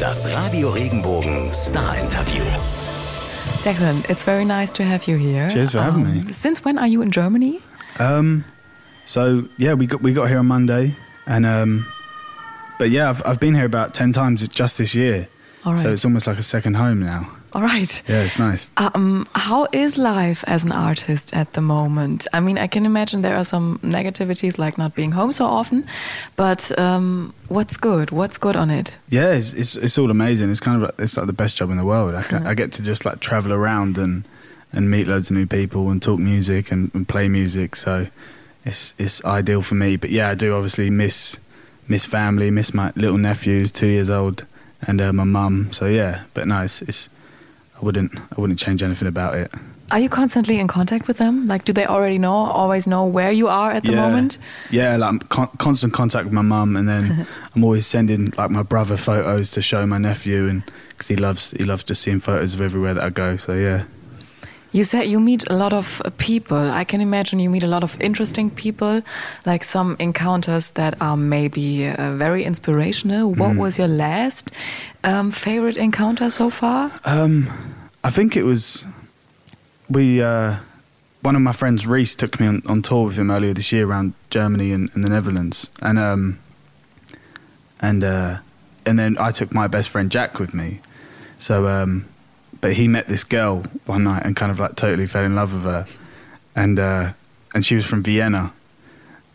Das Radio Regenbogen Star Interview. Declan, it's very nice to have you here. Cheers for having me. Since when are you in Germany? Um, so yeah, we got we got here on Monday, and um, but yeah, I've I've been here about ten times just this year. All right. So it's almost like a second home now. All right. Yeah, it's nice. Um, how is life as an artist at the moment? I mean, I can imagine there are some negativities like not being home so often, but um, what's good? What's good on it? Yeah, it's, it's it's all amazing. It's kind of like, it's like the best job in the world. I, can, I get to just like travel around and and meet loads of new people and talk music and, and play music. So it's it's ideal for me. But yeah, I do obviously miss miss family, miss my little nephews, two years old, and uh, my mum. So yeah, but no, it's, it's I wouldn't I wouldn't change anything about it. Are you constantly in contact with them? Like, do they already know, always know where you are at the yeah. moment? Yeah, like I'm con- constant contact with my mum, and then I'm always sending like my brother photos to show my nephew, and because he loves he loves just seeing photos of everywhere that I go. So yeah. You said you meet a lot of uh, people. I can imagine you meet a lot of interesting people, like some encounters that are maybe uh, very inspirational. What Mm. was your last um, favorite encounter so far? Um, I think it was we. Uh, one of my friends, Reese, took me on, on tour with him earlier this year around Germany and, and the Netherlands, and um, and uh, and then I took my best friend Jack with me. So, um, but he met this girl one night and kind of like totally fell in love with her, and uh, and she was from Vienna,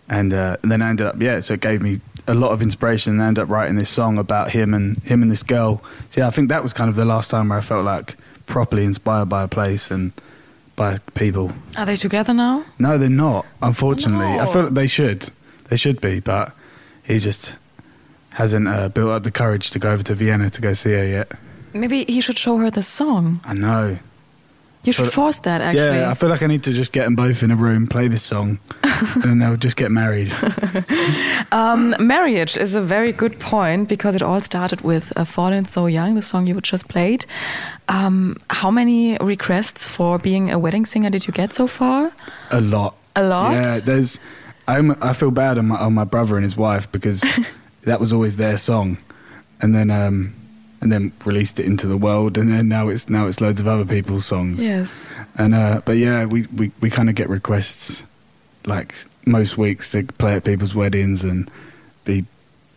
and, uh, and then I ended up yeah. So it gave me a lot of inspiration, and I ended up writing this song about him and him and this girl. So yeah, I think that was kind of the last time where I felt like properly inspired by a place and by people. Are they together now? No, they're not. Unfortunately, I feel like they should. They should be, but he just hasn't uh, built up the courage to go over to Vienna to go see her yet. Maybe he should show her the song. I know. You should But- force that, actually. Yeah, I feel like I need to just get them both in a room, play this song, and then they'll just get married. Um, marriage is a very good point because it all started with uh, Fallen So Young, the song you just played. Um, how many requests for being a wedding singer did you get so far? A lot. A lot? Yeah, there's. I'm, I feel bad on my, on my brother and his wife because that was always their song, and then um, and then released it into the world, and then now it's now it's loads of other people's songs. Yes. And uh, but yeah, we we, we kind of get requests like most weeks to play at people's weddings and be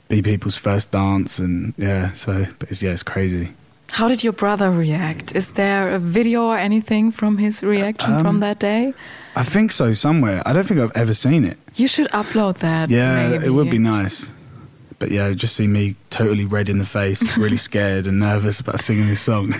be people's first dance and yeah. So but it's, yeah, it's crazy. How did your brother react? Is there a video or anything from his reaction from Um, that day? I think so somewhere. I don't think I've ever seen it. You should upload that. Yeah, maybe. it would be nice. But yeah, just see me totally red in the face, really scared and nervous about singing this song.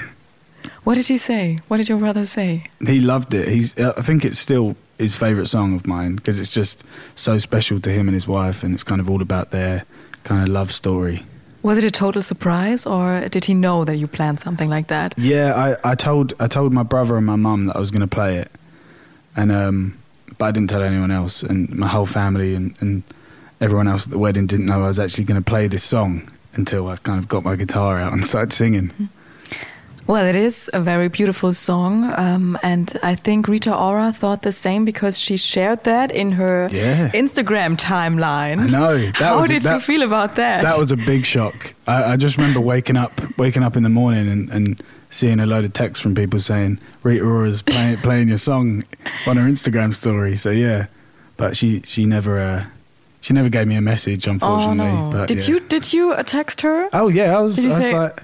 What did he say? What did your brother say? he loved it. He's. uh, I think it's still his favorite song of mine because it's just so special to him and his wife, and it's kind of all about their kind of love story. Was it a total surprise, or did he know that you planned something like that? Yeah, I, I told I told my brother and my mum that I was going to play it, and um, but I didn't tell anyone else, and my whole family and, and everyone else at the wedding didn't know I was actually going to play this song until I kind of got my guitar out and started singing. Well, it is a very beautiful song, um, and I think Rita Ora thought the same because she shared that in her Yeah. Instagram timeline. I know. That How was- did you that- feel about that? That was a big shock. I, I just remember waking up, waking up in the morning and, and seeing a load of texts from people saying Rita Ora's playing playing your song on her Instagram story. So yeah, but she she never uh, she never gave me a message, unfortunately. oh no! But, did yeah. you did you text her? Oh yeah, I was. I was say- like,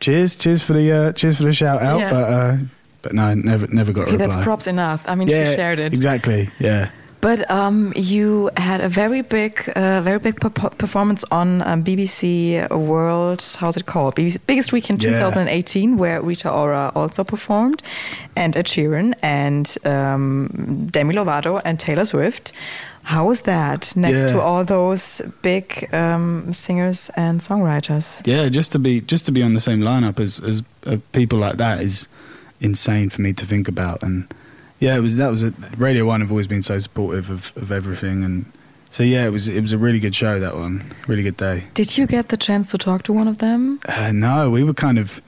cheers, cheers for the uh, cheers for the shout out. Yeah. But uh, but no, never never got Okay, a reply. that's props enough. I mean, yeah, she shared it. exactly. Yeah. But um, you had a very big, uh, very big per- performance on um, BBC World. How's it called? BBC Biggest Weekend Yeah. 2018, where Rita Ora also performed, and Ed Sheeran, and um, Demi Lovato, and Taylor Swift. How was that next Yeah. to all those big um, singers and songwriters? Yeah, just to be just to be on the same lineup as as uh, people like that is insane for me to think about. And yeah, it was that was a Radio One have always been so supportive of, of everything, and so yeah, it was it was a really good show that one, really good day. Did you get the chance to talk to one of them? Uh, no, we were kind of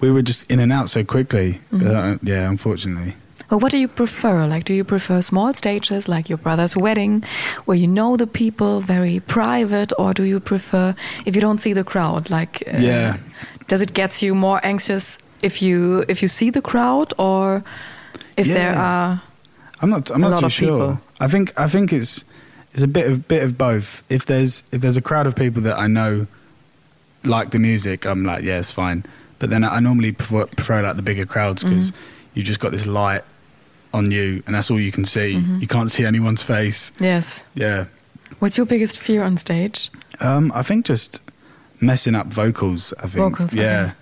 we were just in and out so quickly. Uh, yeah, unfortunately. Well, what do you prefer? Like, do you prefer small stages like your brother's wedding, where you know the people, very private, or do you prefer if you don't see the crowd? Like, uh, Yeah. does it get you more anxious if you if you see the crowd, or if there are? I'm not. I'm not too sure. people. I think. I think it's it's a bit of bit of both. If there's if there's a crowd of people that I know like the music, I'm like, yeah, it's fine. But then I normally prefer, prefer like the bigger crowds because Mm-hmm. you just got this light on you, and that's all you can see. Mm-hmm. You can't see anyone's face. Yes. Yeah. What's your biggest fear on stage? Um, I think just messing up vocals. I think. Vocals, okay. Yeah.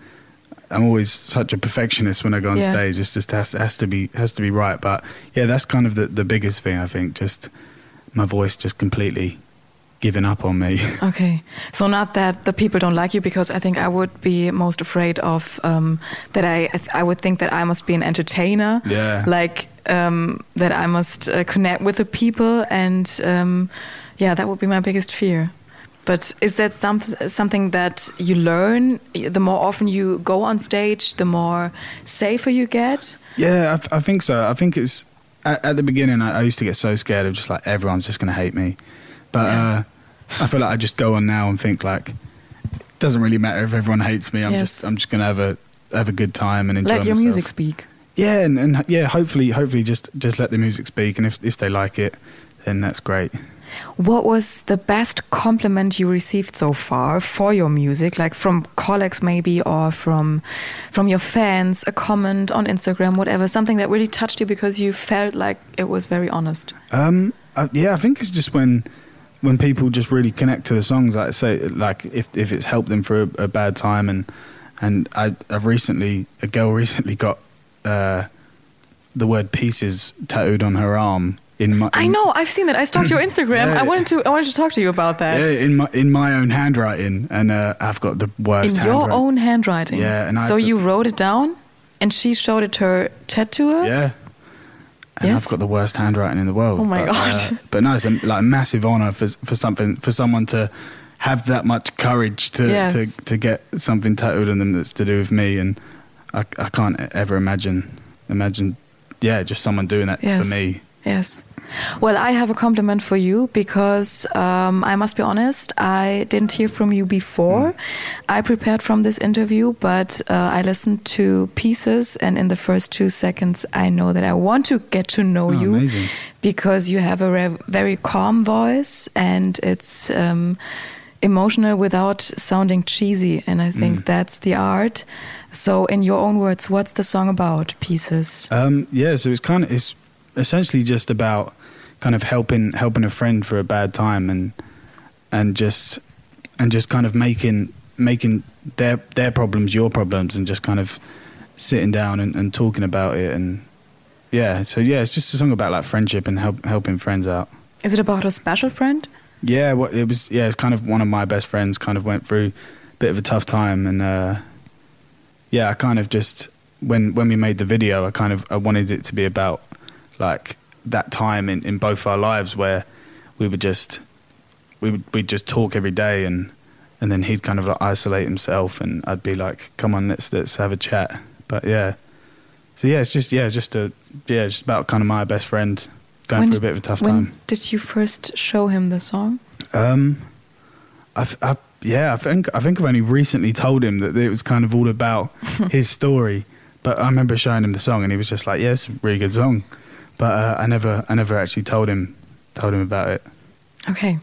I'm always such a perfectionist when I go on Yeah. stage. It's just has to, has to be has to be right. But yeah, that's kind of the, the biggest thing. I think just my voice just completely giving up on me. Okay, so not that the people don't like you, because I think I would be most afraid of um, that. I I would think that I must be an entertainer. Yeah. Like um, that I must uh, connect with the people, and um, yeah, that would be my biggest fear. But is that some, something that you learn? The more often you go on stage, the more safer you get. yeah, I, I think so. I think it's at, at the beginning. I, I used to get so scared of just like everyone's just going to hate me. But Yeah. uh, I feel like I just go on now and think like it doesn't really matter if everyone hates me. I'm Yes. just I'm just going to have a have a good time and enjoy Let your myself. music speak. Yeah, and, and yeah, hopefully, hopefully, just just let the music speak, and if if they like it, then that's great. What was the best compliment you received so far for your music, like from colleagues maybe, or from from your fans? A comment on Instagram, whatever, something that really touched you because you felt like it was very honest. Um, uh, yeah, I think it's just when when people just really connect to the songs. Like I say, like if if it's helped them through a, a bad time, and and I, I've recently a girl recently got uh, the word "pieces" tattooed on her arm. In my, I know, I've seen that. I stalked your Instagram. Yeah. I wanted to, I wanted to talk to you about that. Yeah, in my in my own handwriting, and uh, I've got the worst. In your own handwriting. Yeah, and I so you wrote it down, and she showed it her tattooer. Yeah. And Yes? I've got the worst handwriting in the world. Oh my but, God. Uh, but no, it's a, like a massive honor for for something for someone to have that much courage to Yes. to, to get something tattooed on them that's to do with me, and I, I can't ever imagine imagine, yeah, just someone doing that Yes. for me. Yes. Well, I have a compliment for you because um, I must be honest, I didn't hear from you before. Mm. I prepared from this interview, but uh, I listened to pieces, and in the first two seconds, I know that I want to get to know Oh, you amazing. because you have a very calm voice and it's um, emotional without sounding cheesy, and I think Mm. that's the art. So, in your own words, what's the song about? Pieces. Um, yeah, so it's kind of it's essentially just about kind of helping helping a friend for a bad time and and just and just kind of making making their their problems your problems and just kind of sitting down and, and talking about it and yeah so yeah it's just a song about like friendship and help, helping friends out Is it about a special friend? yeah what it was yeah it's kind of one of my best friends kind of went through a bit of a tough time and uh yeah i kind of just when when we made the video i kind of i wanted it to be about like that time in in both our lives where we would just we would we'd just talk every day and and then he'd kind of like isolate himself and i'd be like come on let's let's have a chat but yeah so yeah it's just yeah just a yeah just about kind of my best friend going When through a bit of a tough when time did you first show him the song? um, I've, I, yeah, I think I think I've only recently told him that it was kind of all about his story. But I remember showing him the song, and he was just like, "Yeah, it's a really good song." But uh, I never, I never actually told him told him about it. Okay.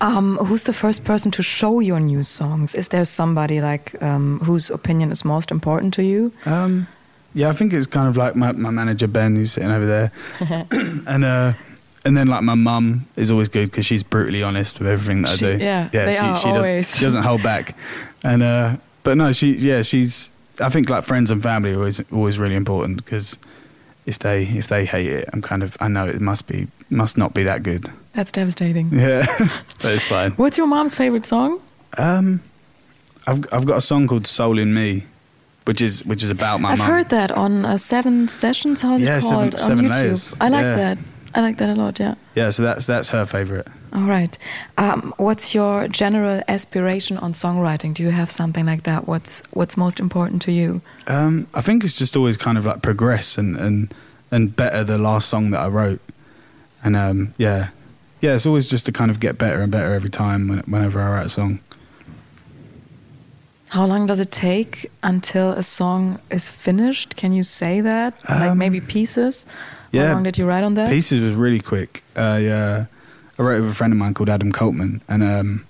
Um, who's the first person to show your new songs? Is there somebody like um, whose opinion is most important to you? Um, yeah, I think it's kind of like my, my manager Ben, who's sitting over there, and uh, and then like my mum is always good because she's brutally honest with everything that She- I do. yeah, they she, are she always. Doesn't, she doesn't hold back, and uh, but no, she yeah she's. I think like friends and family are always always really important because if they if they hate it, I'm kind of I know it must be must not be that good. That's devastating. Yeah, but it's fine. What's your mom's favorite song? Um, I've I've got a song called "Soul in Me," which is which is about my I've mum. heard that on uh, Seven Sessions. How's Yeah, it Seven- called on YouTube? Layers. I like Yeah. that. I like that a lot. Yeah. Yeah, so that's that's her favorite. All right. Um, what's your general aspiration on songwriting? Do you have something like that? What's What's most important to you? Um, I think it's just always kind of like progress and and and better the last song that I wrote. And um, yeah, yeah, it's always just to kind of get better and better every time when, whenever I write a song. How long does it take until a song is finished? Can you say that? like Um, maybe pieces? Yeah, How long did you write on that? Pieces was really quick. Uh, yeah, I wrote with a friend of mine called Adam Coltman, and um,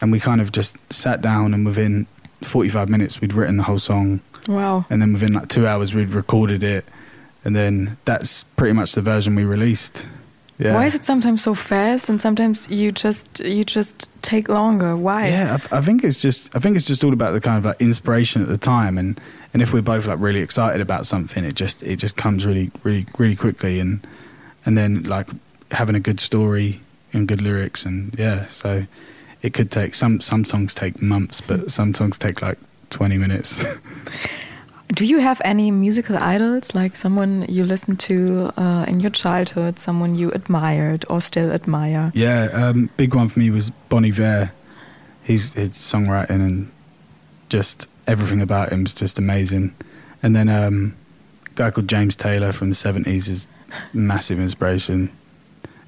and we kind of just sat down, and within 45 minutes, we'd written the whole song, Wow. and then within like two hours, we'd recorded it, and then that's pretty much the version we released. Yeah. Why is it sometimes so fast and sometimes you just you just take longer? Why? Yeah, I, I think it's just I think it's just all about the kind of like inspiration at the time, and and if we're both like really excited about something, it just it just comes really really really quickly, and and then like having a good story and good lyrics, and yeah, so it could take some some songs take months, but some songs take like twenty minutes. Do you have any musical idols, like someone you listened to uh, in your childhood, someone you admired or still admire? yeah, um, big one for me was Bon Iver. He's his songwriting and just everything about him is just amazing. And then um, a guy called James Taylor from the seventies is massive inspiration.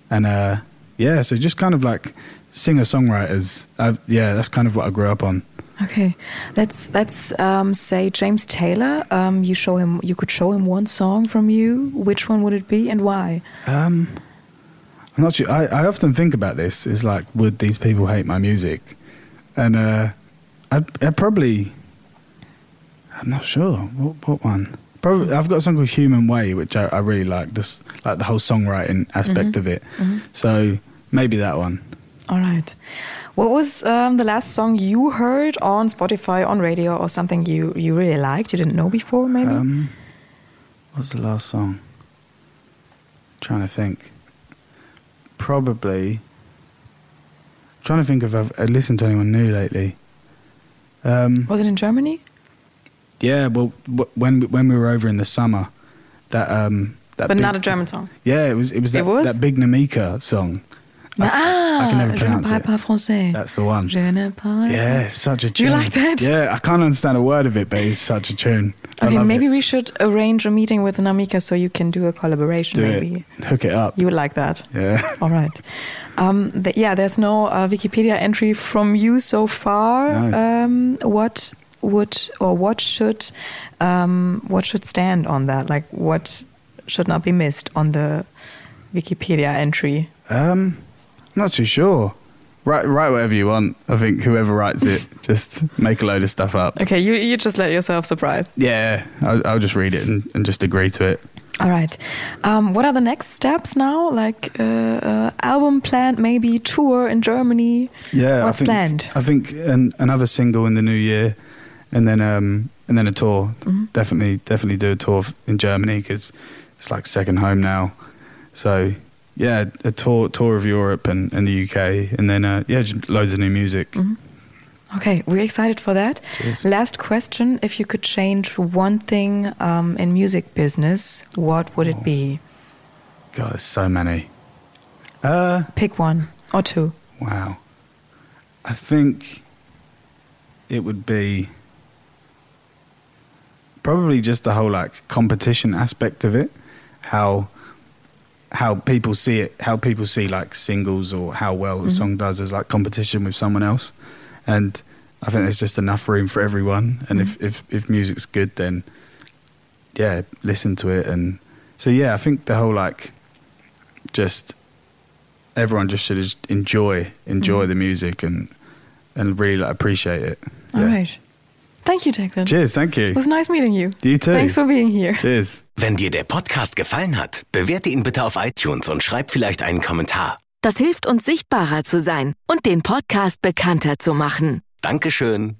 And uh, yeah, so just kind of like singer songwriters. Yeah, that's kind of what I grew up on. Okay, let's let's um, say James Taylor. Um, you show him. You could show him one song from you. Which one would it be and why? Um, I'm not sure. I, I often think about this. Is like, would these people hate my music? And uh, I'd, I'd probably. I'm not sure. What, what one? Probably. I've got a song called "Human Way," which I, I really like. This like the whole songwriting aspect of it. So maybe that one. All right. What was um, the last song you heard on Spotify, on radio, or something you you really liked? You didn't know before, maybe. Um, what's the last song? trying to think. Probably. trying to think if I've uh, listened to anyone new lately. Um, was it in Germany? yeah, well, w- when when we were over in the summer, that um, that But big- not a German song. Yeah, it was it was that, It was? that big Namika song. Ah, I can never je ne parle pas français. That's the one. Je ne parle Yeah, such a Do you tune. like that? Yeah, I can't understand a word of it, but it's such a tune. I Okay, maybe it. we should arrange a meeting with Namika so you can do a collaboration. do maybe it. Hook it up. you would like that. yeah. All right. Um, th- yeah, there's no uh, Wikipedia entry from you so far. No. Um, what would or what should um, what should stand on that? Like what should not be missed on the Wikipedia entry? Um, not too sure. Write, write whatever you want. I think whoever writes it, just make a load of stuff up. Okay, you you just let yourself surprise. Yeah, I'll, I'll just read it and, and just agree to it. All right. Um, what are the next steps now? Like uh, uh, album planned, maybe tour in Germany. Yeah, What's I think, planned? I think an, another single in the new year, and then um, and then a tour. Mm-hmm. Definitely, definitely do a tour in Germany because it's like second home now. So yeah, a tour tour of Europe and, and the UK, and then uh, yeah, just loads of new music. Mm-hmm. Okay, we're excited for that. Cheers. Last question: If you could change one thing um, in music business, what would it be? God, there's so many. Uh, Pick one or two. Wow. I think it would be probably just the whole like competition aspect of it. How how people see it, how people see like singles or how well the mm-hmm. song does as like competition with someone else. And I think there's just enough room for everyone. And if, mm-hmm. if, if music's good then yeah, listen to it and so yeah, I think the whole like just everyone just should enjoy enjoy mm-hmm. the music and and really like, appreciate it. All Yeah. right. Thank you, Declan. Cheers, thank you. It was nice meeting you. You too. Thanks for being here. Cheers. Wenn dir der Podcast gefallen hat, bewerte ihn bitte auf iTunes und schreib vielleicht einen Kommentar. Das hilft uns sichtbarer zu sein und den Podcast bekannter zu machen. Dankeschön.